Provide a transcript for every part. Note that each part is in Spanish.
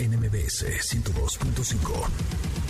NMBS 102.5.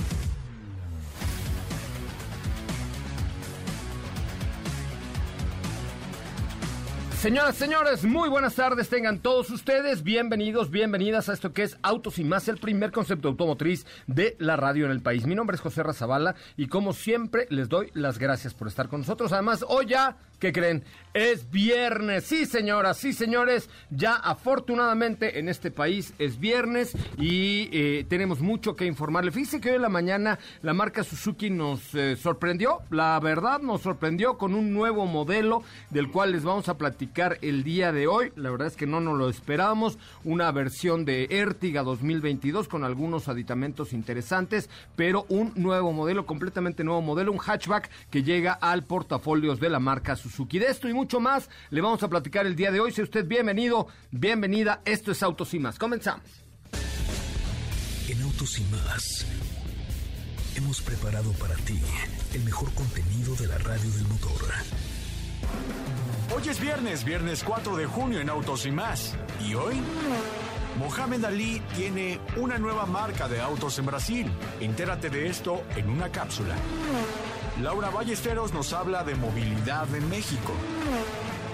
Señoras, señores, muy buenas tardes. Tengan todos ustedes bienvenidos, bienvenidas a esto que es Autos y más, el primer concepto automotriz de la radio en el país. Mi nombre es José Razabala y como siempre les doy las gracias por estar con nosotros. Además, hoy ya, ¿qué creen? Es viernes. Sí, señoras, sí, señores. Ya afortunadamente en este país es viernes y eh, tenemos mucho que informarle. Fíjense que hoy en la mañana la marca Suzuki nos eh, sorprendió. La verdad, nos sorprendió con un nuevo modelo del cual les vamos a platicar el día de hoy. La verdad es que no nos lo esperábamos. Una versión de Ertiga 2022 con algunos aditamentos interesantes, pero un nuevo modelo, completamente nuevo modelo, un hatchback que llega al portafolios de la marca Suzuki. De esto y mucho más le vamos a platicar el día de hoy. Sea usted bienvenido, bienvenida. Esto es Autos y más. Comenzamos. En Autos y más hemos preparado para ti el mejor contenido de la radio del motor. Hoy es viernes, viernes 4 de junio en Autos y más. ¿Y hoy? Mohamed Ali tiene una nueva marca de autos en Brasil. Entérate de esto en una cápsula. Laura Ballesteros nos habla de movilidad en México.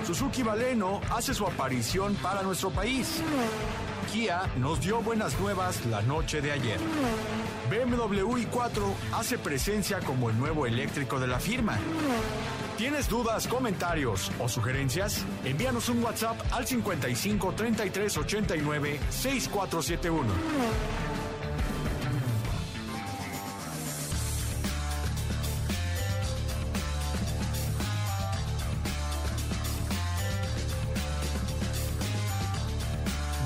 Suzuki Baleno hace su aparición para nuestro país. Kia nos dio buenas nuevas la noche de ayer. BMW i4 hace presencia como el nuevo eléctrico de la firma. ¿Tienes dudas, comentarios o sugerencias? Envíanos un WhatsApp al 55 33 89 6471.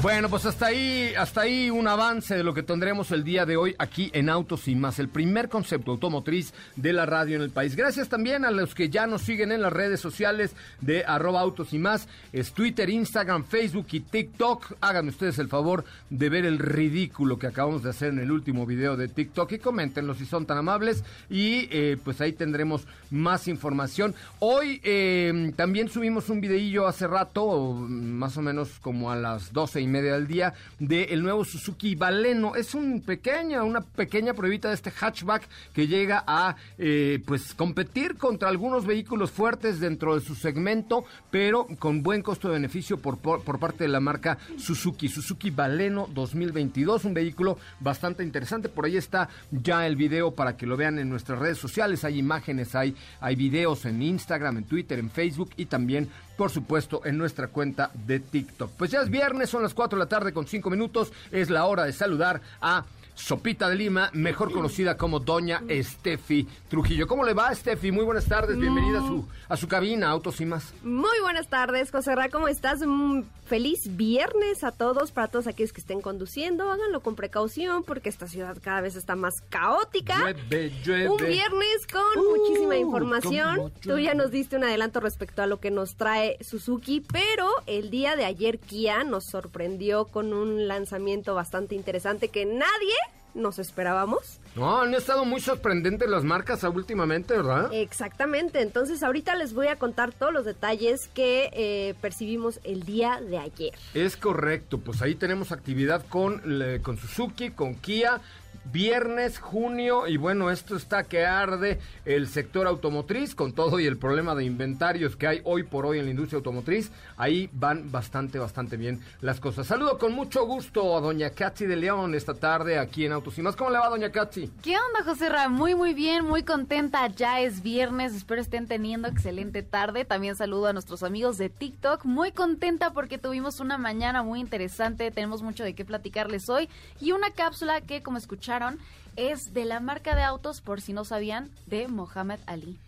Bueno, pues hasta ahí, hasta ahí un avance de lo que tendremos el día de hoy aquí en Autos y más, el primer concepto automotriz de la radio en el país. Gracias también a los que ya nos siguen en las redes sociales de arroba autos y más, es Twitter, Instagram, Facebook y TikTok. Háganme ustedes el favor de ver el ridículo que acabamos de hacer en el último video de TikTok y coméntenlo si son tan amables y eh, pues ahí tendremos más información. Hoy eh, también subimos un videillo hace rato, más o menos como a las doce y media del día del nuevo Suzuki Baleno. Es un pequeña, una pequeña pruebita de este hatchback que llega a eh, pues competir contra algunos vehículos fuertes dentro de su segmento, pero con buen costo de beneficio por, por, parte de la marca Suzuki. Suzuki Baleno 2022, un vehículo bastante interesante. Por ahí está ya el video para que lo vean en nuestras redes sociales. Hay imágenes, hay, hay videos en Instagram, en Twitter, en Facebook y también por supuesto, en nuestra cuenta de TikTok. Pues ya es viernes, son las 4 de la tarde con 5 minutos. Es la hora de saludar a Sopita de Lima, mejor conocida como Doña Estefi Trujillo. ¿Cómo le va, Estefi? Muy buenas tardes, bienvenida a su, a su cabina, Autos y más. Muy buenas tardes, José Ra, ¿cómo estás? Mm, feliz viernes a todos, para todos aquellos que estén conduciendo, háganlo con precaución porque esta ciudad cada vez está más caótica. Llueve, llueve. Un viernes con Uh, muchísima información. Tú ya nos diste un adelanto respecto a lo que nos trae Suzuki, pero el día de ayer Kia nos sorprendió con un lanzamiento bastante interesante que nadie nos esperábamos. No, han estado muy sorprendentes las marcas últimamente, ¿verdad? Exactamente, entonces ahorita les voy a contar todos los detalles que eh, percibimos el día de ayer. Es correcto, pues ahí tenemos actividad con, le- con Suzuki, con Kia. Viernes, junio, y bueno, esto está que arde el sector automotriz con todo y el problema de inventarios que hay hoy por hoy en la industria automotriz. Ahí van bastante, bastante bien las cosas. Saludo con mucho gusto a doña Katsi de León esta tarde aquí en Autos y Más. ¿Cómo le va, doña Katsi? ¿Qué onda, José Ra? Muy, muy bien, muy contenta. Ya es viernes, espero estén teniendo excelente tarde. También saludo a nuestros amigos de TikTok. Muy contenta porque tuvimos una mañana muy interesante, tenemos mucho de qué platicarles hoy y una cápsula que, como escucharon, es de la marca de autos, por si no sabían, de Mohamed Ali.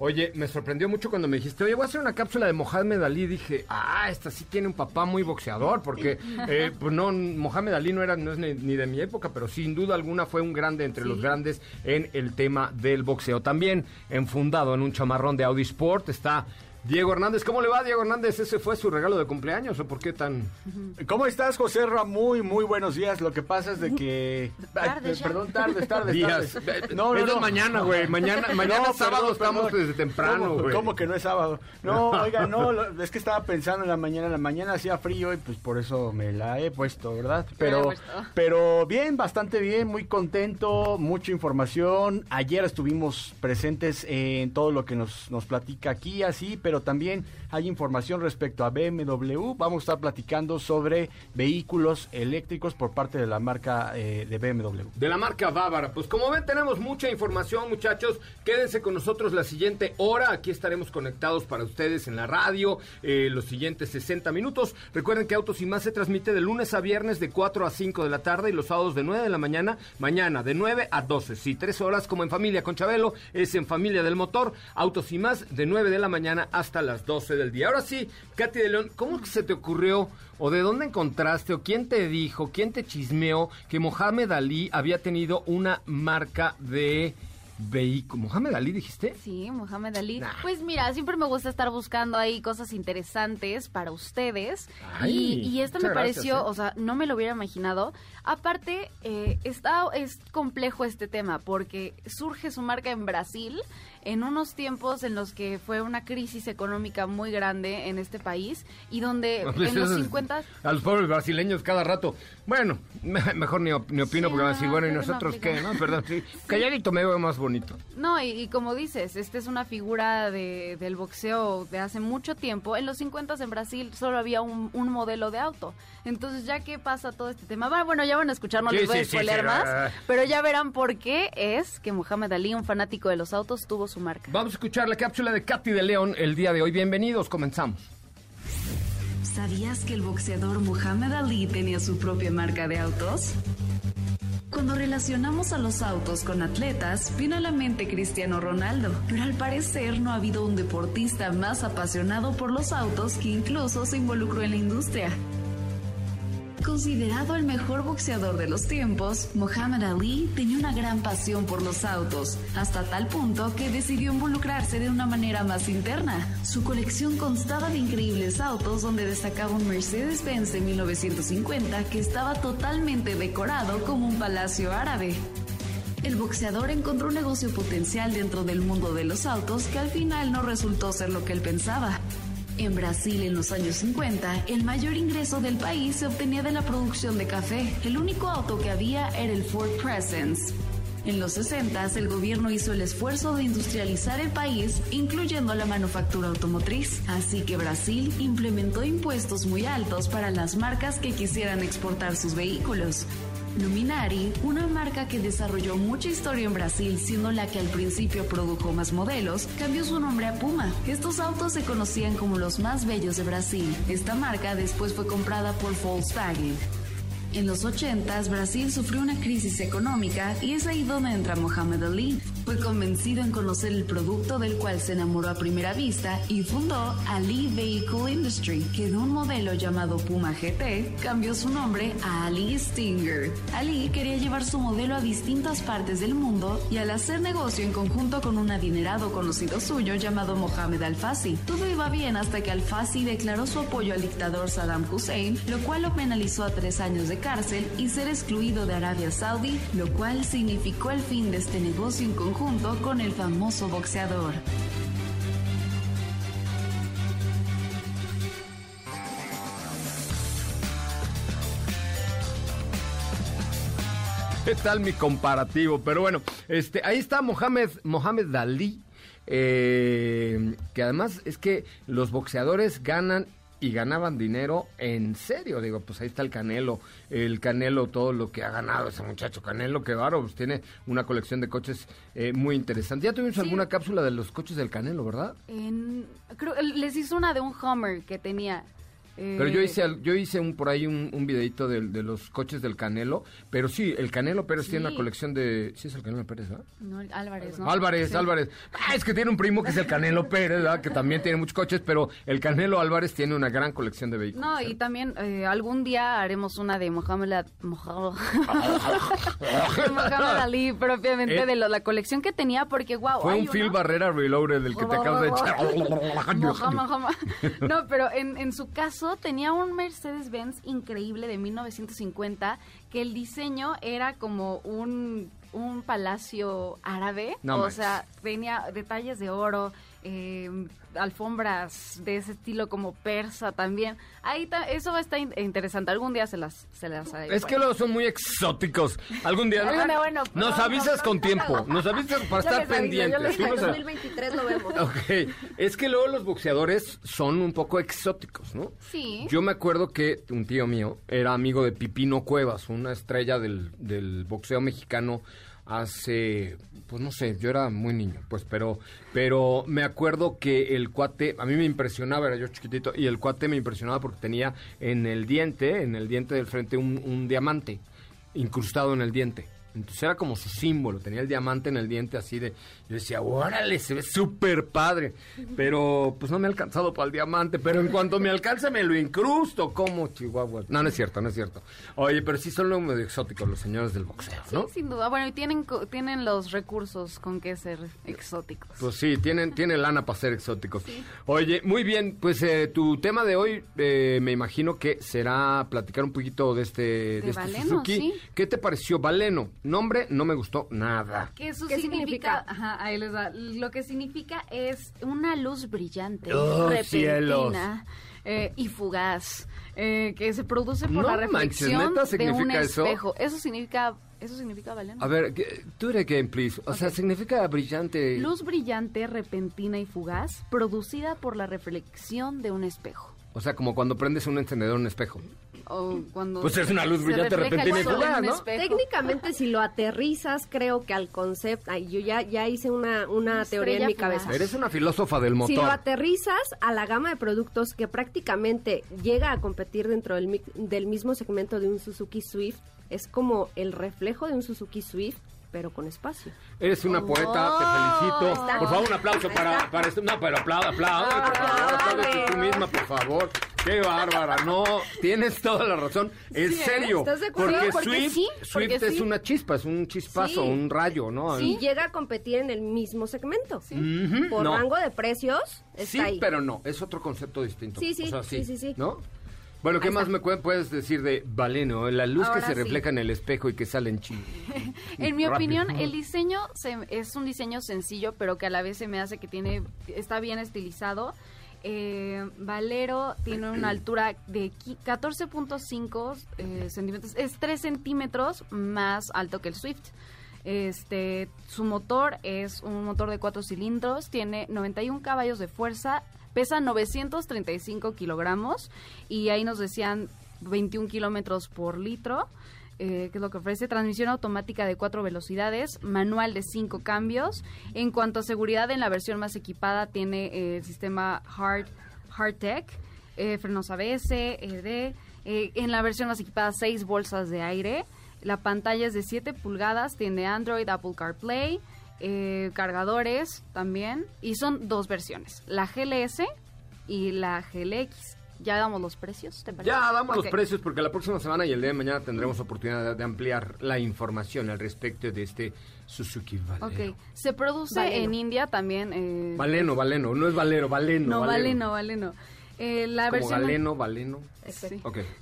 Oye, me sorprendió mucho cuando me dijiste, oye, voy a hacer una cápsula de Mohamed Ali. Dije, ah, esta sí tiene un papá muy boxeador, porque, eh, pues no, Mohamed Ali no era no es ni, de mi época, pero sin duda alguna fue un grande entre los grandes en el tema del boxeo. También enfundado en un chamarrón de Audi Sport está Diego Hernández, ¿cómo le va, Diego Hernández? ¿Ese fue su regalo de cumpleaños o por qué tan...? ¿Cómo estás, José Ra? Muy, muy buenos días. Lo que pasa es de que... Tarde perdón, tarde, tarde, Días. No, no, no. mañana, güey. Mañana, mañana sábado estamos desde temprano, güey. ¿Cómo, que no es sábado? No, oiga, no, es que estaba pensando en la mañana. En la mañana hacía frío y pues por eso me la he puesto, ¿verdad? Pero, pero bien, bastante bien, muy contento, mucha información. Ayer estuvimos presentes en todo lo que nos, nos platica aquí, así, pero también hay información respecto a BMW. Vamos a estar platicando sobre vehículos eléctricos por parte de la marca eh, de BMW. De la marca Bávara. Pues como ven, tenemos mucha información, muchachos. Quédense con nosotros la siguiente hora. Aquí estaremos conectados para ustedes en la radio eh, los siguientes 60 minutos. Recuerden que Autos y Más se transmite de lunes a viernes de 4 a 5 de la tarde y los sábados de 9 de la mañana. Mañana de 9 a 12. Sí, tres horas como en familia con Chabelo. Es en familia del motor. Autos y Más de 9 de la mañana hasta las 12 del día. Ahora sí, Katy de León, ¿cómo se te ocurrió o de dónde encontraste o quién te dijo, quién te chismeó que Mohamed Ali había tenido una marca de vehículo. ¿Mohamed Ali dijiste? Sí, Mohamed Ali. Pues mira, siempre me gusta estar buscando ahí cosas interesantes para ustedes. y, y esto me pareció, ¿eh? o sea, no me lo hubiera imaginado. Aparte, eh, está, es complejo este tema porque surge su marca en Brasil en unos tiempos en los que fue una crisis económica muy grande en este país y donde en los 50... A los pobres brasileños cada rato. Bueno, mejor ni, opino porque van a decir, bueno, ¿y nosotros qué? ¿no? Perdón, sí. Calladito me veo más bonito. No, y, como dices, esta es una figura de, del boxeo de hace mucho tiempo. En los 50 en Brasil solo había un, modelo de auto. Entonces, ya que pasa todo este tema, bueno, ya van a escuchar, no les voy a spoiler más, pero ya verán por qué es que Muhammad Ali, un fanático de los autos, tuvo su marca. Vamos a escuchar la cápsula de Katy de León el día de hoy. Bienvenidos, comenzamos. ¿Sabías que el boxeador Muhammad Ali tenía su propia marca de autos? Cuando relacionamos a los autos con atletas, viene a la mente Cristiano Ronaldo, pero al parecer no ha habido un deportista más apasionado por los autos que incluso se involucró en la industria. Considerado el mejor boxeador de los tiempos, Muhammad Ali tenía una gran pasión por los autos, hasta tal punto que decidió involucrarse de una manera más interna. Su colección constaba de increíbles autos donde destacaba un Mercedes-Benz de 1950 que estaba totalmente decorado como un palacio árabe. El boxeador encontró un negocio potencial dentro del mundo de los autos que al final no resultó ser lo que él pensaba. En Brasil, en los años 50, el mayor ingreso del país se obtenía de la producción de café. El único auto que había era el Ford Presence. En los 60, el gobierno hizo el esfuerzo de industrializar el país, incluyendo la manufactura automotriz. Así que Brasil implementó impuestos muy altos para las marcas que quisieran exportar sus vehículos. Luminari, una marca que desarrolló mucha historia en Brasil, siendo la que al principio produjo más modelos, cambió su nombre a Puma. Estos autos se conocían como los más bellos de Brasil. Esta marca después fue comprada por Volkswagen. En los 80 Brasil sufrió una crisis económica y es ahí donde entra Mohamed Ali. Fue convencido en conocer el producto del cual se enamoró a primera vista y fundó Ali Vehicle Industry, que de un modelo llamado Puma GT cambió su nombre a Ali Stinger. Ali quería llevar su modelo a distintas partes del mundo y al hacer negocio en conjunto con un adinerado conocido suyo llamado Mohamed Al-Fasi. Todo iba bien hasta que Al-Fasi declaró su apoyo al dictador Saddam Hussein, lo cual lo penalizó a tres años de cárcel y ser excluido de Arabia Saudí, lo cual significó el fin de este negocio en conjunto junto con el famoso boxeador. ¿Qué tal mi comparativo? Pero bueno, este, ahí está Mohamed, Mohamed Dalí. Eh, que además es que los boxeadores ganan y ganaban dinero en serio. Digo, pues ahí está el Canelo, el Canelo, todo lo que ha ganado ese muchacho Canelo, que varo, pues tiene una colección de coches eh, muy interesante. Ya tuvimos alguna cápsula de los coches del Canelo, ¿verdad? creo, les hizo una de un Hummer que tenía. Pero yo hice yo hice un por ahí un, un videito de, los coches del Canelo, pero sí, el Canelo Pérez tiene una colección de... ¿Sí es el Canelo Pérez, ¿verdad? No, Álvarez, ¿no? Álvarez, Álvarez. Ah, es que tiene un primo que es el Canelo Pérez, ¿verdad? Que también tiene muchos coches, pero el Canelo Álvarez tiene una gran colección de vehículos. No, y también eh, algún día haremos una de Mohamed, Mohamed, Ali, propiamente, eh, de la colección que tenía, porque wow. Fue un Phil Barrera Reloaded del que te acabas de echar. no, pero en, en su caso tenía un Mercedes-Benz increíble de 1950 que el diseño era como un, un palacio árabe. o sea, tenía detalles de oro, eh, alfombras de ese estilo como persa también. Ahí eso va a estar interesante. Algún día se las, se las Es que luego son muy exóticos. Algún día. bueno, nos avisas con tiempo. Nos avisas para estar pendientes. En 2023 lo vemos. Ok. Es que luego los boxeadores son un poco exóticos, ¿no? Sí. Yo me acuerdo que un tío mío era amigo de Pipino Cuevas, una estrella del, del boxeo mexicano hace, pues no sé, yo era muy niño, pues, pero, pero me acuerdo que el cuate, a mí me impresionaba, era yo chiquitito, y el cuate me impresionaba porque tenía en el diente, en el diente del frente, un, un diamante incrustado en el diente. Entonces era como su símbolo, tenía el diamante en el diente así de... Yo decía, órale, se ve súper padre. Pero pues no me ha alcanzado para el diamante, pero en cuanto me alcance me lo incrusto como Chihuahua. No, no es cierto, no es cierto. Oye, pero sí son medio exóticos los señores del boxeo, ¿no? Sí, sin duda. Bueno, y tienen, tienen los recursos con que ser exóticos. Pues sí, tienen, tienen lana para ser exóticos. Oye, muy bien, pues eh, tu tema de hoy eh, me imagino que será platicar un poquito de este, de, este Suzuki. ¿Qué te pareció Valeno? Nombre no me gustó nada. ¿Qué, significa? Ajá, ahí les va. Lo que significa es una luz brillante, oh, repentina eh, y fugaz, eh, que se produce por la reflexión de un espejo. Eso, significa eso significa Valeno. A ver, tú eres again, please. O sea, significa brillante. Luz brillante, repentina y fugaz, producida por la reflexión de un espejo. O sea, como cuando prendes un encendedor en un espejo. O cuando pues es una luz brillante repentina ¿no? Técnicamente, si lo aterrizas, creo que al concepto... Ay, yo ya, ya hice una, una teoría en mi cabeza. Eres una filósofa del motor. Si lo aterrizas a la gama de productos que prácticamente llega a competir dentro del, del mismo segmento de un Suzuki Swift, es como el reflejo de un Suzuki Swift pero con espacio. Eres una poeta, te felicito. Por favor, un aplauso para, para este. No, pero aplauda, aplauda, por favor, aplaude tú misma, por favor. Qué bárbara, no, tienes toda la razón. En serio, porque, Swift, Swift es una chispa, es un chispazo, un rayo, ¿no? Sí, llega a competir en el mismo segmento. Por rango de precios, está sí, pero no, es otro concepto distinto. Sí, sí, sí, sí, sí. ¿No? Bueno, ¿qué más me puedes decir de Valeno? La luz que se refleja en el espejo y que sale en chino. en mi opinión, el diseño es un diseño sencillo, pero que a la vez se me hace que tiene está bien estilizado. Eh, Valero tiene una altura de 14.5 eh, centímetros, es 3 centímetros más alto que el Swift. Este, su motor es un motor de 4 cilindros, tiene 91 caballos de fuerza, Pesa 935 kilogramos y ahí nos decían 21 kilómetros por litro. Eh, que es lo que ofrece transmisión automática de cuatro velocidades, manual de cinco cambios. En cuanto a seguridad, en la versión más equipada tiene eh, el sistema Hard, Hardtech, eh, frenos ABS, ED. en la versión más equipada, seis bolsas de aire. La pantalla es de 7 pulgadas, tiene Android, Apple CarPlay, eh, cargadores también. Y son dos versiones, la GLS y la GLX. ¿Ya damos los precios? Ya damos los precios porque la próxima semana y el día de mañana tendremos oportunidad de ampliar la información al respecto de este Suzuki Valeno. Se produce en India también. Eh, Valeno, Valeno, no es Valero, Valeno. No, Valeno, Valeno. Eh, la Como versión Galeno, Valeno.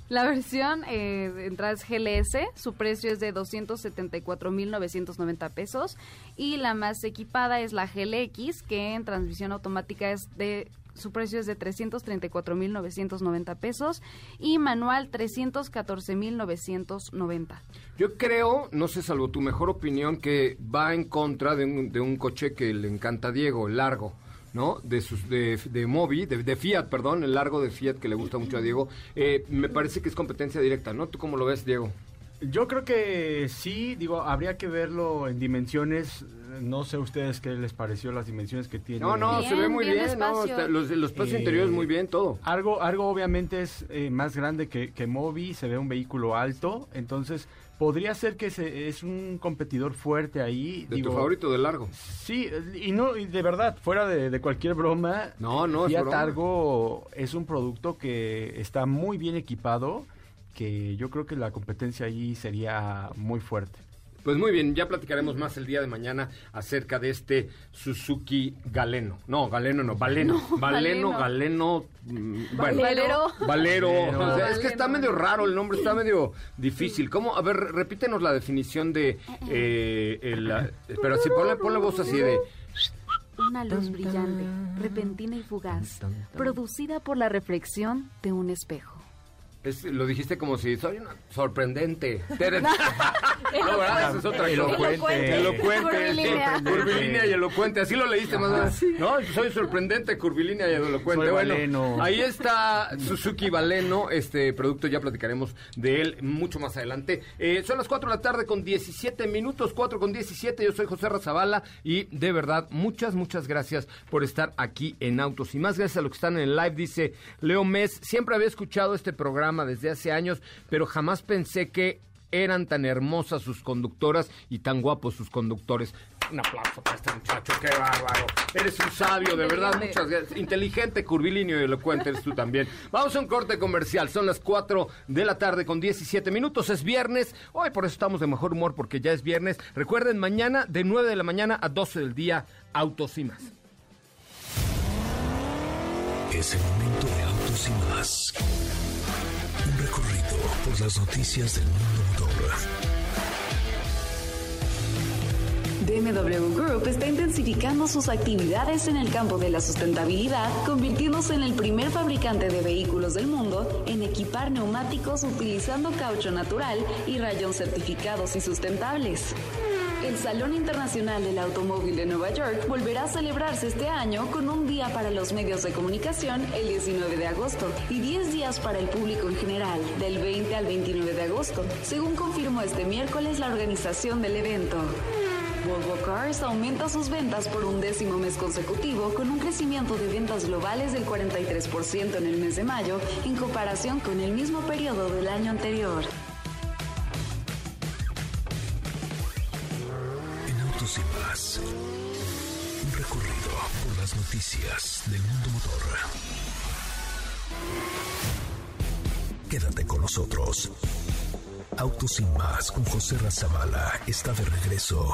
La versión eh, de entrada es GLS, su precio es de 274.990 pesos. Y la más equipada es la GLX, que en transmisión automática es de su precio es de 334.990 pesos. Y manual 314.990. Yo creo, no sé, salvo tu mejor opinión, que va en contra de un, de un coche que le encanta a Diego, el largo. ¿No? De, sus, de, de Mobi, de, Fiat, perdón, el largo de Fiat que le gusta mucho a Diego. Eh, me parece que es competencia directa, ¿no? ¿Tú cómo lo ves, Diego? Yo creo que sí, digo, habría que verlo en dimensiones. No sé ustedes qué les pareció las dimensiones que tiene. No, no, se ve muy bien, los, los espacios eh, interiores muy bien, todo. Algo, algo obviamente es eh, más grande que, que Mobi, se ve un vehículo alto, entonces podría ser que se, es un competidor fuerte ahí. De tu favorito de largo. Sí, y no, y de verdad, fuera de, cualquier broma, no, no Fiat es Argo es un producto que está muy bien equipado que yo creo que la competencia ahí sería muy fuerte. Pues muy bien, ya platicaremos más el día de mañana acerca de este Suzuki Galeno. No, Galeno no, Valeno. Valeno, Galeno. Mm, Valero. Valero. es que está medio raro el nombre, está medio difícil. ¿Cómo? A ver, repítenos la definición de... Eh, el, pero así, ponle, ponle voz así de... Una luz brillante, repentina y fugaz, producida por la reflexión de un espejo lo dijiste como si soy una sorprendente. no, ¿verdad? Eso es otra cosa. Elocuente. Elocuente. Curvilínea. y elocuente. Así lo leíste más No, soy sorprendente, curvilínea y elocuente. bueno, ahí está Suzuki Valeno. Este producto ya platicaremos de él mucho más adelante. Eh, son las 4 de la tarde con 17 minutos. 4 con 17. Yo soy José Razabala. Y de verdad, muchas, muchas gracias por estar aquí en Autos. Y más gracias a los que están en el live. Dice Leo Mes. Siempre había escuchado este programa desde hace años, pero jamás pensé que eran tan hermosas sus conductoras y tan guapos sus conductores. Un aplauso para este muchacho, qué bárbaro. Eres un sabio, de verdad, muchas gracias. Inteligente, curvilíneo y elocuente eres tú también. Vamos a un corte comercial, son las 4 de la tarde con 17 minutos, es viernes. Hoy por eso estamos de mejor humor porque ya es viernes. Recuerden, mañana de 9 de la mañana a 12 del día, Autos y más. Es el momento de Autos y más las noticias del mundo motor. BMW Group está intensificando sus actividades en el campo de la sustentabilidad, convirtiéndose en el primer fabricante de vehículos del mundo en equipar neumáticos utilizando caucho natural y rayón certificados y sustentables. El Salón Internacional del Automóvil de Nueva York volverá a celebrarse este año con un día para los medios de comunicación el 19 de agosto y 10 días para el público en general, del 20 al 29 de agosto, según confirmó este miércoles la organización del evento. Volvo Cars aumenta sus ventas por un décimo mes consecutivo con un crecimiento de ventas globales del 43% en el mes de mayo en comparación con el mismo periodo del año anterior. y más. Un recorrido por las noticias del mundo motor. Quédate con nosotros. Autos y más con José Razabala está de regreso.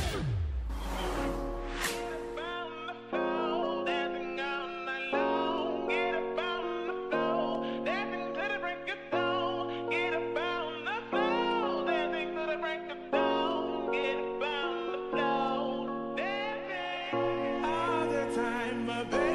my baby.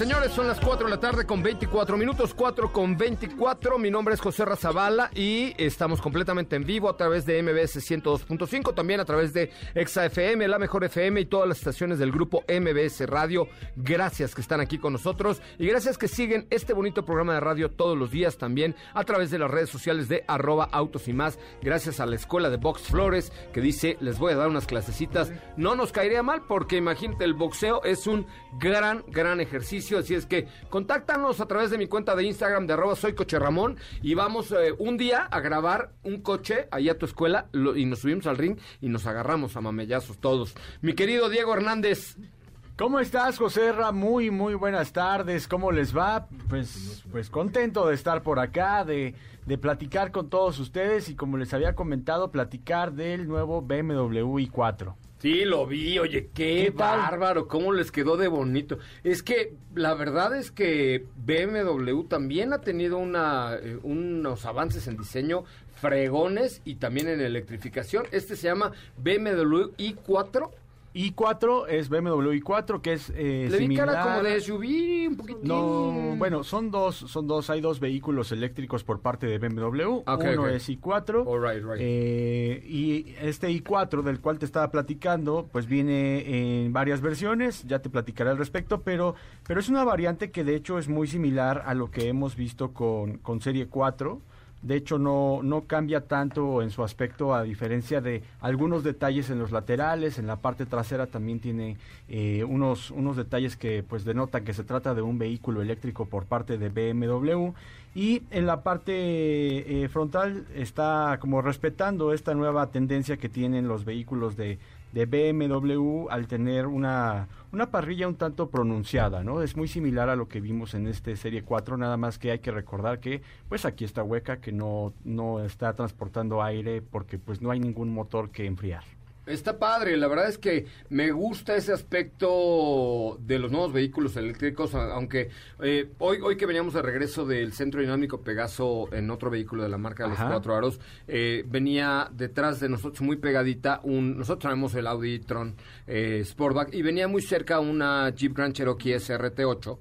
Señores, son las 4 de la tarde con 24 minutos, 4 con 24. Mi nombre es José Razabala y estamos completamente en vivo a través de MBS 102.5, también a través de Exa FM, La Mejor FM y todas las estaciones del grupo MBS Radio. Gracias que están aquí con nosotros y gracias que siguen este bonito programa de radio todos los días también a través de las redes sociales de arroba autos y más. Gracias a la escuela de Box Flores que dice, les voy a dar unas clasecitas. No nos caería mal porque imagínate, el boxeo es un gran, gran ejercicio. Así es que contáctanos a través de mi cuenta de Instagram de arroba soy coche Ramón y vamos eh, un día a grabar un coche ahí a tu escuela y nos subimos al ring y nos agarramos a mamellazos todos. Mi querido Diego Hernández. ¿Cómo estás, José Ra? Muy, muy buenas tardes. ¿Cómo les va? Pues, pues contento de estar por acá, de, de platicar con todos ustedes y como les había comentado, platicar del nuevo BMW i4. Sí, lo vi, oye, qué, bárbaro, cómo les quedó de bonito. Es que la verdad es que BMW también ha tenido una, eh, unos avances en diseño fregones y también en electrificación. Este se llama BMW i4 i4 es BMW i4 que es eh, Le vi cara como de SUV un poquitín. No, bueno, son dos, son dos, hay dos vehículos eléctricos por parte de BMW. Uno es i4 eh, y este i4 del cual te estaba platicando, pues viene en varias versiones. Ya te platicaré al respecto, pero, pero es una variante que de hecho es muy similar a lo que hemos visto con, con Serie 4 de hecho, no, no cambia tanto en su aspecto a diferencia de algunos detalles en los laterales. En la parte trasera también tiene eh, unos, unos detalles que pues denotan que se trata de un vehículo eléctrico por parte de BMW. Y en la parte eh, frontal está como respetando esta nueva tendencia que tienen los vehículos de, de BMW al tener una, una parrilla un tanto pronunciada, ¿no? Es muy similar a lo que vimos en este Serie 4, nada más que hay que recordar que pues aquí está hueca, que no, no está transportando aire porque pues no hay ningún motor que enfriar. Está padre, la verdad es que me gusta ese aspecto de los nuevos vehículos eléctricos, aunque eh, hoy, hoy que veníamos de regreso del Centro Dinámico Pegaso en otro vehículo de la marca de los cuatro aros, eh, venía detrás de nosotros muy pegadita un, nosotros tenemos el Audi Tron eh, Sportback y venía muy cerca una Jeep Grand Cherokee SRT8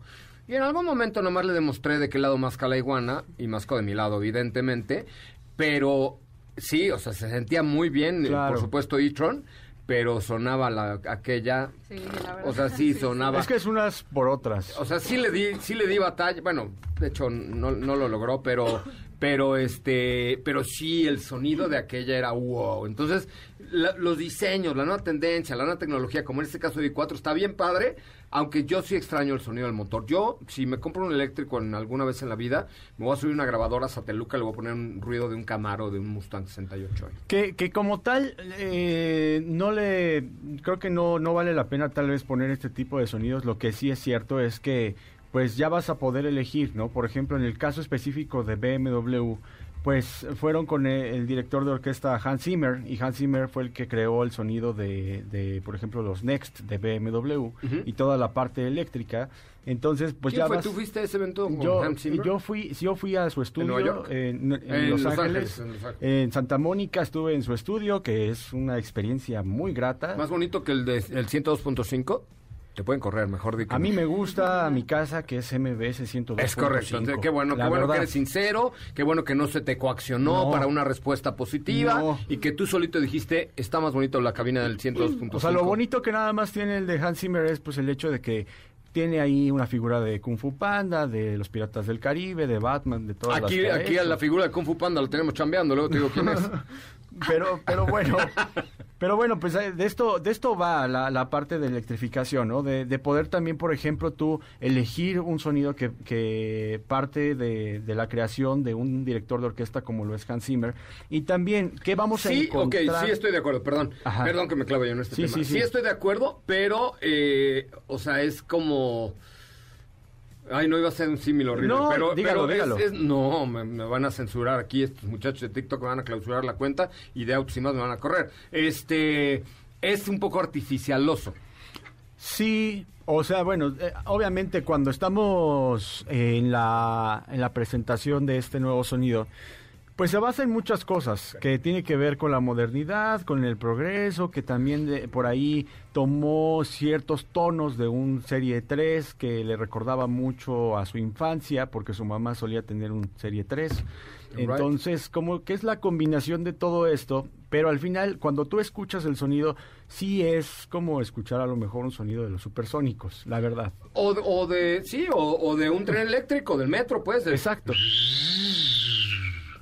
y en algún momento nomás le demostré de qué lado más la iguana y masco de mi lado evidentemente, pero Sí, o sea, se sentía muy bien, eh, por supuesto, e-tron, pero sonaba la, aquella, sí, la verdad. o sea, sí, sonaba. Es que es unas por otras. O sea, sí le di, sí le di batalla, bueno, de hecho no, no lo logró, pero, pero este, pero sí el sonido de aquella era wow. Entonces, los diseños, la nueva tendencia, la nueva tecnología, como en este caso de i4, está bien padre, aunque yo sí extraño el sonido del motor. Yo, si me compro un eléctrico en alguna vez en la vida, me voy a subir una grabadora sateluca, le voy a poner un ruido de un Camaro, de un Mustang 68. Que, que como tal, eh, no le, creo que no, no vale la pena tal vez poner este tipo de sonidos. Lo que sí es cierto es que, pues ya vas a poder elegir, ¿no? Por ejemplo, en el caso específico de BMW, pues fueron con el, director de orquesta Hans Zimmer y Hans Zimmer fue el que creó el sonido de, de por ejemplo, los Next de BMW y toda la parte eléctrica. Entonces, pues ya fue? ¿Tú fuiste a ese evento con yo, Hans Zimmer? Yo fui, yo fui a su estudio en, Los, Ángeles, en, Santa Mónica estuve en su estudio, que es una experiencia muy grata. ¿Más bonito que el de el 102.5? Te pueden correr, mejor dicho. A mí me gusta mi casa, que es MBS 102. Es correcto. qué bueno, qué bueno que eres sincero, qué bueno que no se te coaccionó para una respuesta positiva y que tú solito dijiste, está más bonito la cabina del 102.5. O sea, lo bonito que nada más tiene el de Hans Zimmer es pues el hecho de que tiene ahí una figura de Kung Fu Panda, de los Piratas del Caribe, de Batman, de todas aquí, las Aquí a la figura de Kung Fu Panda lo tenemos chambeando, luego te digo quién es. pero, pero bueno, pero bueno, pues eh, de esto, de esto va la, parte de electrificación, ¿no? De, poder también, por ejemplo, tú elegir un sonido que, que parte de, la creación de un director de orquesta como lo es Hans Zimmer. Y también, ¿qué vamos a encontrar? Sí, ok, sí estoy de acuerdo, perdón. Perdón que me clave yo en este tema. Sí, sí. sí estoy de acuerdo, pero, eh, o sea, es como... Ay, no iba a ser un símil horrible. No, pero, dígalo, dígalo. no, me, van a censurar aquí. Estos muchachos de TikTok me van a clausurar la cuenta y de autos y más me van a correr. Este. Es un poco artificialoso. Sí, o sea, bueno, eh, obviamente cuando estamos en la, en la presentación de este nuevo sonido, Pues se basa en muchas cosas, que tiene que ver con la modernidad, con el progreso, que también por ahí tomó ciertos tonos de un Serie 3 que le recordaba mucho a su infancia, porque su mamá solía tener un Serie 3. Entonces, como que es la combinación de todo esto, pero al final, cuando tú escuchas el sonido, sí es como escuchar a lo mejor un sonido de los supersónicos, la verdad. O, de, sí, o, de un tren eléctrico, del metro, pues. Exacto.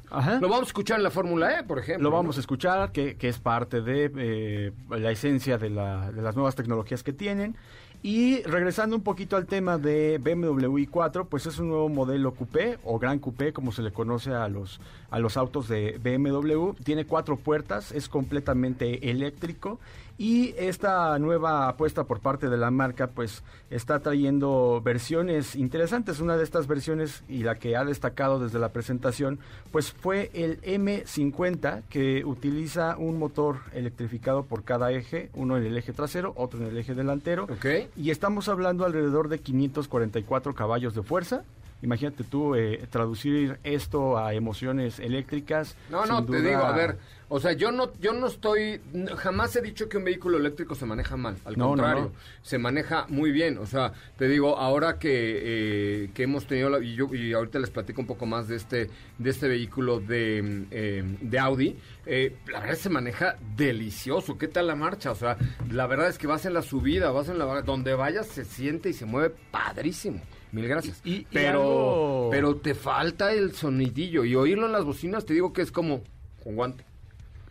Lo vamos a escuchar en la Fórmula E, por ejemplo. Lo vamos a escuchar, que, que es parte de eh, la esencia de, la, de las nuevas tecnologías que tienen. Y regresando un poquito al tema de BMW i4, pues es un nuevo modelo coupé o gran coupé, como se le conoce a los, a los autos de BMW. Tiene cuatro puertas, es completamente eléctrico y esta nueva apuesta por parte de la marca pues está trayendo versiones interesantes. Una de estas versiones y la que ha destacado desde la presentación pues fue el M50 que utiliza un motor electrificado por cada eje, uno en el eje trasero, otro en el eje delantero. Okay. Y estamos hablando alrededor de 544 caballos de fuerza. Imagínate tú eh, traducir esto a emociones eléctricas. No, no, te digo, a ver, o sea, yo no, yo no estoy, jamás he dicho que un vehículo eléctrico se maneja mal, al contrario, se maneja muy bien. O sea, te digo, ahora que, eh, que hemos tenido, la, y, yo, y ahorita les platico un poco más de este, de este vehículo de, eh, de Audi, eh, la verdad se maneja delicioso. ¿Qué tal la marcha? O sea, la verdad es que vas en la subida, vas en la, donde vayas se siente y se mueve padrísimo. Mil gracias. pero, pero te falta el sonidillo y oírlo en las bocinas, te digo que es como con guante.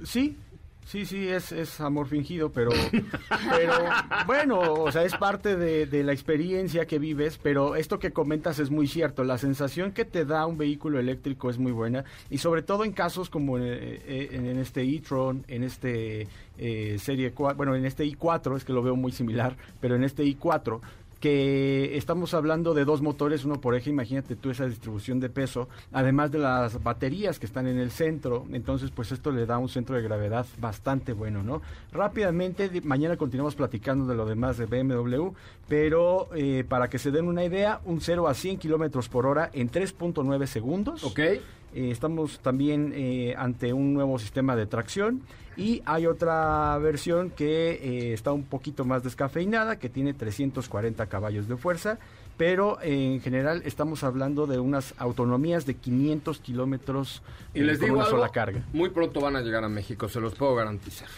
Sí, Sí, sí, es, es amor fingido, pero, pero bueno, o sea, es parte de, la experiencia que vives, pero esto que comentas es muy cierto, la sensación que te da un vehículo eléctrico es muy buena y sobre todo en casos como en, eh, en, este e-tron, en este eh, serie 4, bueno, en este i4, es que lo veo muy similar, pero en este i4 que estamos hablando de dos motores, uno por eje, imagínate tú esa distribución de peso, además de las baterías que están en el centro, entonces pues esto le da un centro de gravedad bastante bueno, ¿no? Rápidamente, mañana continuamos platicando de lo demás de BMW, pero eh, para que se den una idea, un 0 a 100 kilómetros por hora en 3.9 segundos. Ok. Eh, estamos también eh, ante un nuevo sistema de tracción y hay otra versión que eh, está un poquito más descafeinada, que tiene 340 caballos de fuerza, pero en general estamos hablando de unas autonomías de 500 kilómetros y les digo una sola carga. Muy pronto van a llegar a México, se los puedo garantizar.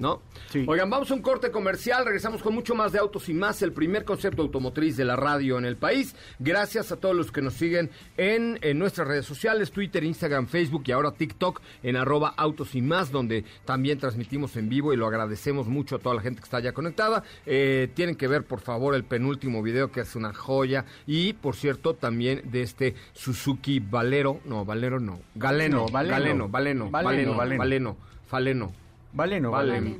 ¿No? Oigan, vamos a un corte comercial, regresamos con mucho más de autos y más, el primer concepto automotriz de la radio en el país. Gracias a todos los que nos siguen en, nuestras redes sociales, Twitter, Instagram, Facebook y ahora TikTok en arroba autos y más, donde también transmitimos en vivo y lo agradecemos mucho a toda la gente que está ya conectada. Eh, tienen que ver, por favor, el penúltimo video que es una joya y, por cierto, también de este Suzuki Valero, no, Valero no, Galeno, Valeno, Valeno, Valeno, Valeno, Valeno, Valeno Valeno. Vale,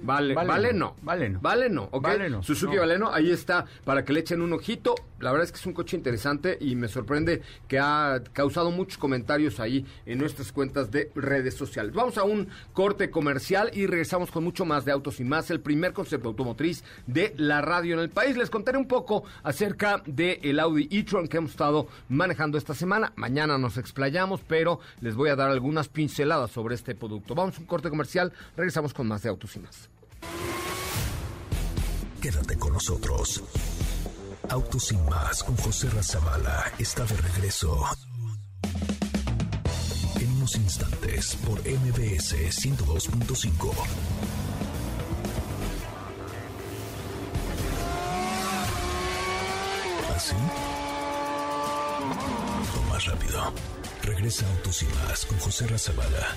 vale, Valeno. Valeno. Valeno, ¿ok? Valeno. Suzuki Valeno, ahí está, para que le echen un ojito. La verdad es que es un coche interesante y me sorprende que ha causado muchos comentarios ahí en nuestras cuentas de redes sociales. Vamos a un corte comercial y regresamos con mucho más de Autos y Más, el primer concepto automotriz de la radio en el país. Les contaré un poco acerca del el Audi e-tron que hemos estado manejando esta semana. Mañana nos explayamos, pero les voy a dar algunas pinceladas sobre este producto. Vamos a un corte comercial, regresamos con con más de Autos y Más. Quédate con nosotros. Autos y Más con José Razabala está de regreso. En unos instantes por MBS 102.5. ¿Así? Más rápido. Regresa Autos y Más con José Razabala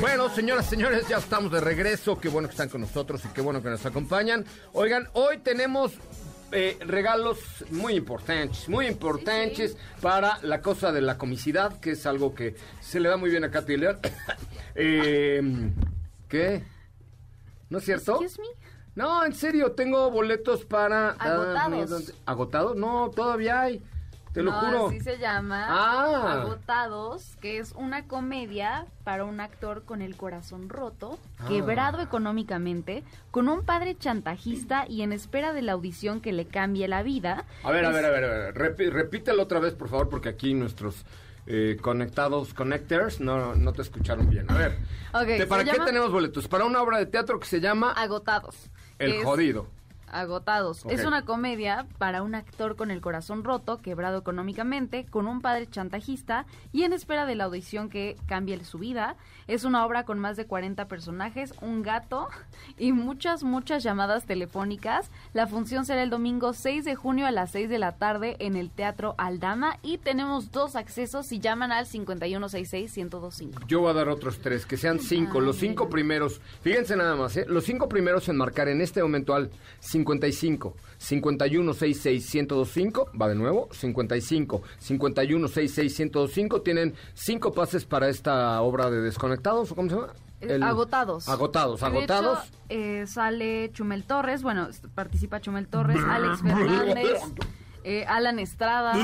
Bueno, señoras, señores, ya estamos de regreso. Qué bueno que están con nosotros y qué bueno que nos acompañan. Oigan, hoy tenemos eh, regalos muy importantes, muy importantes para la cosa de la comicidad, que es algo que se le da muy bien a Katy eh, ¿Qué? ¿No es cierto? Excuse me. No, en serio, tengo boletos para... Agotados. ¿Agotados? No, todavía hay. Te lo no, juro. así se llama. Ah. Agotados, que es una comedia para un actor con el corazón roto, Ah. quebrado económicamente, con un padre chantajista y en espera de la audición que le cambie la vida. A ver, a ver, a ver, a ver. Repítelo otra vez, por favor, porque aquí nuestros eh, conectados, connectors, no, no te escucharon bien. A ver, Ok, ¿de- se ¿para qué llama- tenemos boletos? Para una obra de teatro que se llama Agotados. El Jodido. Agotados. Es una comedia para un actor con el corazón roto, quebrado económicamente, con un padre chantajista y en espera de la audición que cambie su vida. Es una obra con más de 40 personajes, un gato y muchas, muchas llamadas telefónicas. La función será el domingo 6 de junio a las 6 de la tarde en el Teatro Aldama y tenemos dos accesos si llaman al 5166-1025. Yo voy a dar otros tres, que sean cinco. Los cinco primeros, fíjense nada más, ¿eh? Los cinco primeros en marcar en este momento al 55, 51, 66, 1025, va de nuevo, 55, 51, 66, 1025, tienen cinco pases para esta obra de Desconectados, ¿o cómo se llama? El- agotados. Agotados, De agotados. hecho, eh, sale Chumel Torres, bueno, participa Chumel Torres, Alex Fernández, eh, Alan Estrada.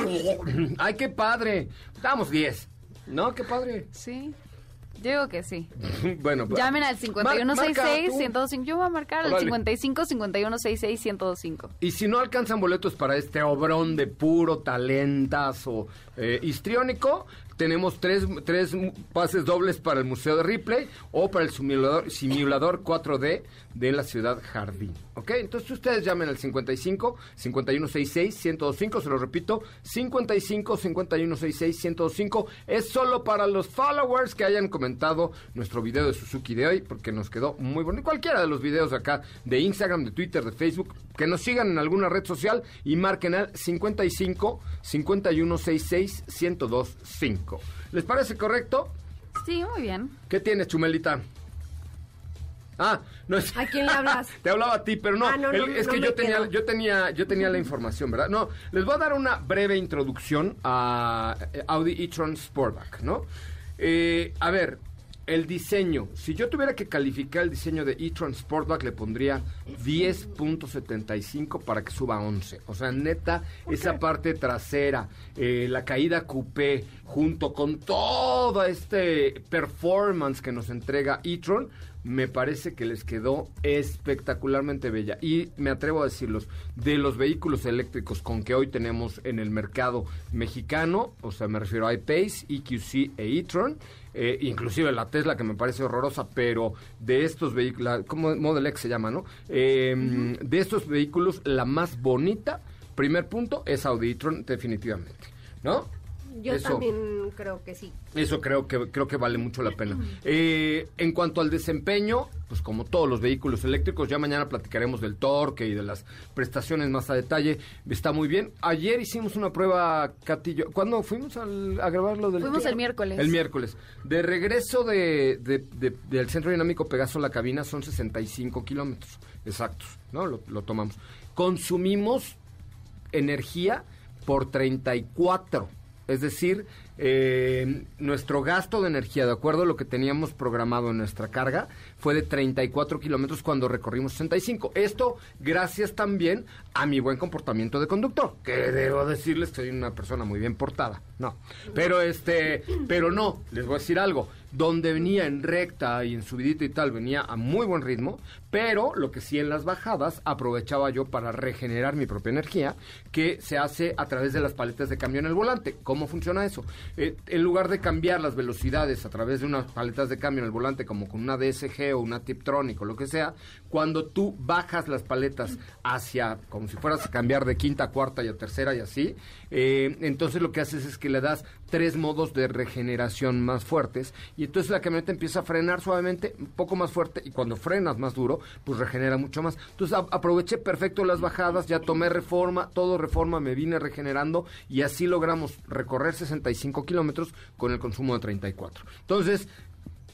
Ay, qué padre. Damos 10. ¿No? Qué padre. Sí, yo digo que sí. bueno, pues. Llamen al Mar- marca 5166-1025. Yo voy a marcar al Órale. 55-5166-1025. Y si no alcanzan boletos para este obrón de puro talentazo eh, histriónico, tenemos tres, tres pases dobles para el Museo de Ripley o para el simulador, simulador 4D de la ciudad Jardín. ¿Ok? Entonces ustedes llamen al 55 5166 1025, se lo repito, 55 5166 1025. Es solo para los followers que hayan comentado nuestro video de Suzuki de hoy, porque nos quedó muy bonito. Cualquiera de los videos acá de Instagram, de Twitter, de Facebook, que nos sigan en alguna red social y marquen al 55 5166 1025. ¿Les parece correcto? Sí, muy bien. ¿Qué tienes, Chumelita? Ah, no es. ¿A quién le hablas? Te hablaba a ti, pero no. Ah, no, no, es no que yo tenía, yo tenía, yo tenía la información, ¿verdad? No, les voy a dar una breve introducción a eh, Audi e-tron Sportback, ¿no? Eh, a ver, el diseño. Si yo tuviera que calificar el diseño de e-tron Sportback, le pondría 10.75 para que suba a 11. O sea, neta, esa parte trasera, eh, la caída coupé, junto con toda este performance que nos entrega e-tron, me parece que les quedó espectacularmente bella. Y me atrevo a decirlos, de los vehículos eléctricos con que hoy tenemos en el mercado mexicano, o sea, me refiero a iPace, EQC e e-tron, eh, inclusive la Tesla que me parece horrorosa, pero de estos vehículos, como Model X se llama, ¿no? Eh, De estos vehículos, la más bonita, primer punto, es Audi e-tron definitivamente, ¿no? Yo Eso- también creo que sí. eso creo que creo que vale mucho la pena. Eh, en cuanto al desempeño, pues como todos los vehículos eléctricos, ya mañana platicaremos del torque y de las prestaciones más a detalle. Está muy bien. Ayer hicimos una prueba, Catillo. ¿Cuándo fuimos al- a grabar lo del Fuimos el miércoles. El miércoles. De regreso de, de- de- del Centro Dinámico Pegaso a la cabina son 65 kilómetros exactos, ¿no? Lo, lo tomamos. Consumimos energía por 34. Es decir, eh, nuestro gasto de energía, de acuerdo a lo que teníamos programado en nuestra carga, fue de 34 kilómetros cuando recorrimos 65. Esto gracias también a mi buen comportamiento de conductor, que debo decirles que soy una persona muy bien portada. No, pero este, pero no, les voy a decir algo. Donde venía en recta y en subidita y tal, venía a muy buen ritmo, pero lo que sí en las bajadas aprovechaba yo para regenerar mi propia energía, que se hace a través de las paletas de cambio en el volante. ¿Cómo funciona eso? Eh, en lugar de cambiar las velocidades a través de unas paletas de cambio en el volante, como con una DSG o una Tiptronic o lo que sea, cuando tú bajas las paletas hacia, como si fueras a cambiar de quinta a cuarta y a tercera y así, eh, entonces lo que haces es que le das tres modos de regeneración más fuertes y entonces la camioneta empieza a frenar suavemente, un poco más fuerte, y cuando frenas más duro, pues regenera mucho más. Entonces aproveché perfecto las bajadas, ya tomé reforma, todo reforma, me vine regenerando y así logramos recorrer 65 kilómetros con el consumo de 34. Entonces,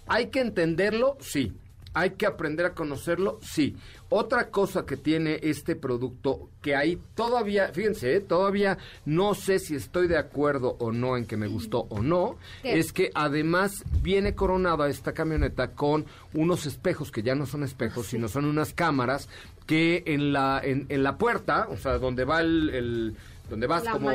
¿hay que entenderlo? Sí. ¿Hay que aprender a conocerlo? Sí. Otra cosa que tiene este producto, que ahí todavía, fíjense, ¿eh? todavía no sé si estoy de acuerdo o no en que me gustó o no, es que además viene coronada esta camioneta con unos espejos que ya no son espejos, sino son unas cámaras que en la, en, la puerta, o sea, donde va el, donde vas como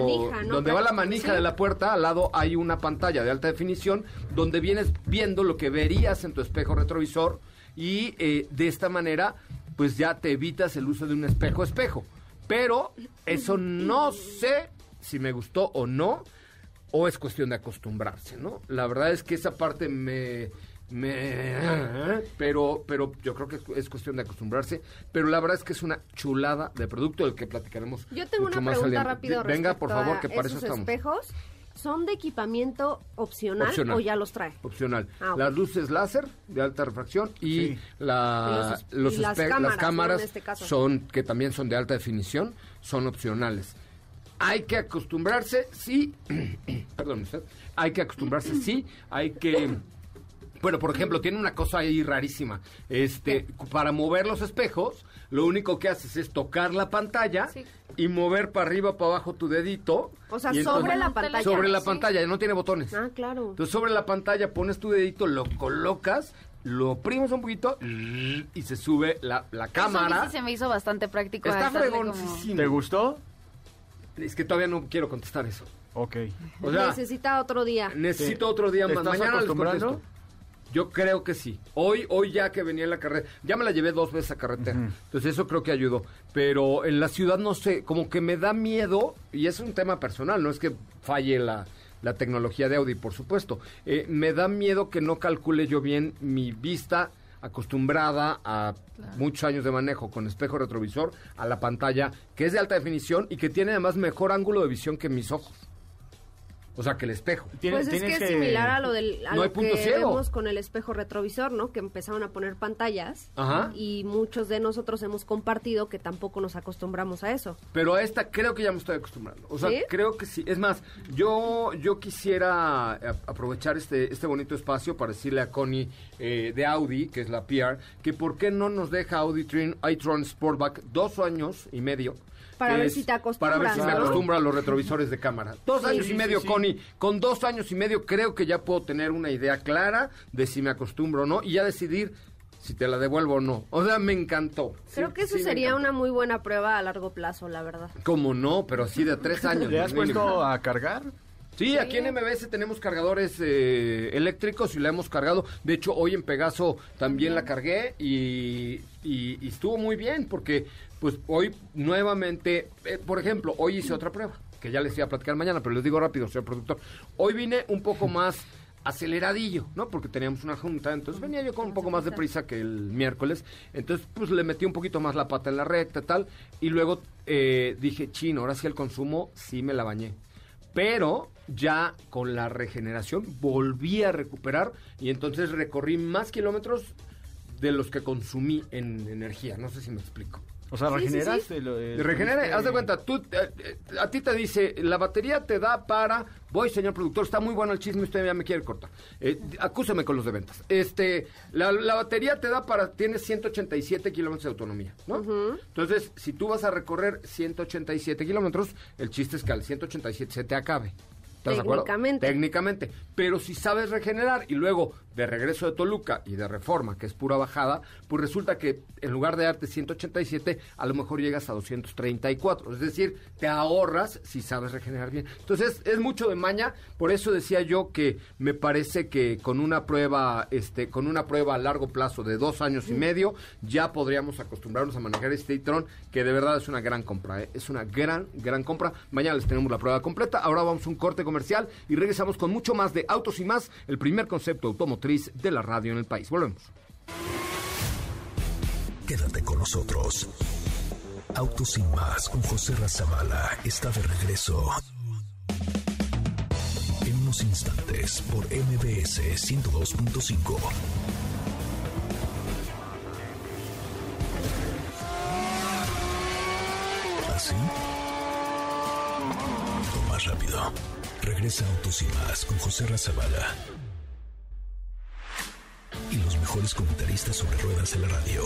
donde va la manija de la puerta al lado hay una pantalla de alta definición donde vienes viendo lo que verías en tu espejo retrovisor y eh, de esta manera pues ya te evitas el uso de un espejo espejo. Pero eso no sé si me gustó o no, o es cuestión de acostumbrarse, ¿no? La verdad es que esa parte me... me pero pero yo creo que es cuestión de acostumbrarse pero la verdad es que es una chulada de producto del que platicaremos yo tengo una pregunta rápido venga por favor que para eso estamos espejos ¿Son de equipamiento opcional, o ya los trae? Opcional. Ah, las luces láser de alta refracción y, la, los, las cámaras, este son que también son de alta definición, son opcionales. Hay que acostumbrarse, sí, perdón usted, hay que acostumbrarse, sí, hay que bueno, por ejemplo, tiene una cosa ahí rarísima. Este, para mover los espejos, lo único que haces es tocar la pantalla y mover para arriba, para abajo tu dedito. O sea, sobre la pantalla. Sobre la pantalla, no tiene botones. Ah, claro. Entonces, sobre la pantalla pones tu dedito, lo colocas, lo oprimes un poquito y se sube la, la cámara. sí se me hizo bastante práctico. Está fregoncísimo. ¿Te gustó? Es que todavía no quiero contestar eso. Ok. O sea, necesita otro día. Necesito otro día más. Mañana les contesto. Yo creo que sí. Hoy, hoy ya que venía en la carretera, ya me la llevé dos veces a carretera. Entonces eso creo que ayudó. Pero en la ciudad no sé, como que me da miedo, y es un tema personal, no es que falle la, la tecnología de Audi, por supuesto. Eh, me da miedo que no calcule yo bien mi vista acostumbrada a muchos años de manejo con espejo retrovisor a la pantalla que es de alta definición y que tiene además mejor ángulo de visión que mis ojos. O sea, que el espejo. Pues es que es similar a lo, del, a lo que vemos con el espejo retrovisor, ¿no? Que empezaron a poner pantallas Ajá. y muchos de nosotros hemos compartido que tampoco nos acostumbramos a eso. Pero a esta creo que ya me estoy acostumbrando. O sea, creo que sí. Es más, yo yo quisiera aprovechar este este bonito espacio para decirle a Connie eh, de Audi, que es la PR, que por qué no nos deja Audi Tron, iTron Sportback dos años y medio para ver si te acostumbras. Para ver si me acostumbro a los retrovisores de cámara. Dos años y medio, Connie. Con dos años y medio creo que ya puedo tener una idea clara de si me acostumbro o no y ya decidir si te la devuelvo o no. O sea, me encantó. Creo que eso sería una muy buena prueba a largo plazo, la verdad. Como no, pero sí de tres años. ¿Le has puesto a cargar? Sí, aquí en MBS tenemos cargadores eh, eléctricos y la hemos cargado. De hecho, hoy en Pegaso también la cargué y, y estuvo muy bien porque pues hoy nuevamente, eh, por ejemplo, hoy hice otra prueba, que ya les iba a platicar mañana, pero les digo rápido, señor productor. Hoy vine un poco más aceleradillo, ¿no? Porque teníamos una junta, entonces venía yo con un poco más de prisa que el miércoles, entonces pues le metí un poquito más la pata en la recta, tal, y luego eh, dije, chino, ahora sí el consumo, sí me la bañé. Pero ya con la regeneración volví a recuperar y entonces recorrí más kilómetros de los que consumí en energía, no sé si me explico. O sea, regeneraste. Regenera, haz de cuenta, tú, eh, eh, a ti te dice, la batería te da para, voy señor productor, está muy bueno el chisme, usted ya me quiere cortar. Eh, acúsame con los de ventas. Este, la, batería te da para, tienes 187 kilómetros de autonomía, ¿no? Entonces, si tú vas a recorrer 187 kilómetros, el chiste es que al 187 se te acabe. ¿Estás Técnicamente. Técnicamente. Pero si sabes regenerar y luego de regreso de Toluca y de Reforma, que es pura bajada, pues resulta que en lugar de darte 187, a lo mejor llegas a 234. Es decir, te ahorras si sabes regenerar bien. Entonces, es mucho de maña, por eso decía yo que me parece que con una prueba, este, con una prueba a largo plazo de dos años y medio, ya podríamos acostumbrarnos a manejar este Tron, que de verdad es una gran compra, ¿eh? es una gran, gran compra. Mañana les tenemos la prueba completa. Ahora vamos a un corte comercial y regresamos con mucho más de autos y más, el primer concepto automotriz de la radio en el país. Volvemos. Quédate con nosotros. Autos y más con José Razabala está de regreso unos instantes por MBS 102.5. ¿Así? O más rápido. Regresa Autos y Más con José Razabala. Mejores comentaristas sobre ruedas en la radio.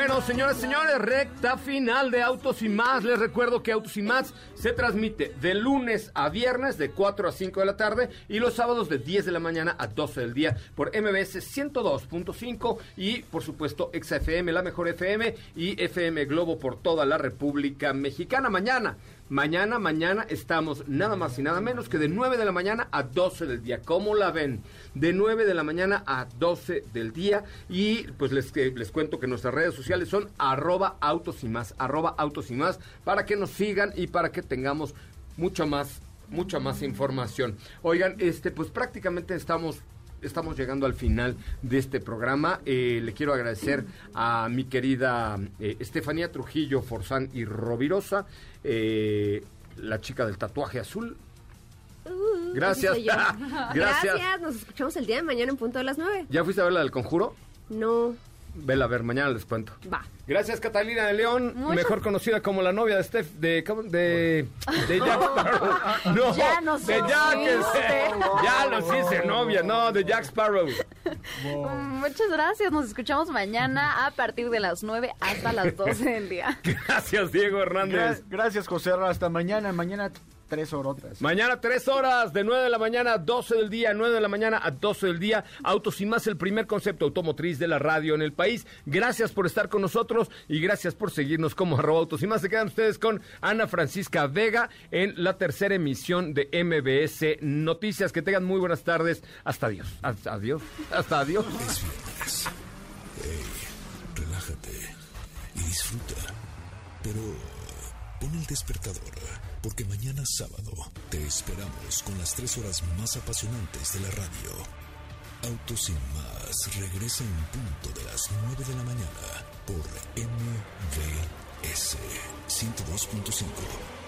Bueno, señoras y señores, recta final de Autos y Más. Les recuerdo que Autos y Más se transmite de lunes a viernes de 4 a 5 de la tarde y los sábados de 10 de la mañana a 12 del día por MBS 102.5 y por supuesto XFM, la mejor FM y FM Globo por toda la República Mexicana. Mañana Mañana, mañana estamos nada más y nada menos que de 9 de la mañana a 12 del día. ¿Cómo la ven? De 9 de la mañana a 12 del día. Y pues les, les cuento que nuestras redes sociales son arroba autos y más, arroba autos y más, para que nos sigan y para que tengamos mucha más, mucha más información. Oigan, este, pues prácticamente estamos estamos llegando al final de este programa. Eh, le quiero agradecer a mi querida eh, Estefanía Trujillo Forzán y Rovirosa, eh, la chica del tatuaje azul. Uh, Gracias. Gracias. Gracias. Nos escuchamos el día de mañana en punto de las nueve. ¿Ya fuiste a ver la del conjuro? No. Vela a ver, mañana les cuento. Va. Gracias, Catalina de León, mejor conocida como la novia de Steph, de, de, de Jack Sparrow. No, ya nos de Jack, ya los hice novia, no, de Jack Sparrow. Muchas gracias, nos escuchamos mañana a partir de las 9 hasta las 12 del día. Gracias, Diego Hernández. Gracias, José, hasta mañana, mañana tres horas. Mañana tres horas, de 9 de la mañana a 12 del día, 9 de la mañana a 12 del día. Autos y más, el primer concepto automotriz de la radio en el país. Gracias por estar con nosotros y gracias por seguirnos como arroba autos y más. Se quedan ustedes con Ana Francisca Vega en la tercera emisión de MBS Noticias. Que tengan muy buenas tardes. Hasta adiós. Hasta adiós. Hasta adiós. relájate y disfruta. Pero pon el despertador porque mañana sábado te esperamos con las tres horas más apasionantes de la radio. Autos sin más regresa en punto de las 9 de la mañana por MVS 102.5.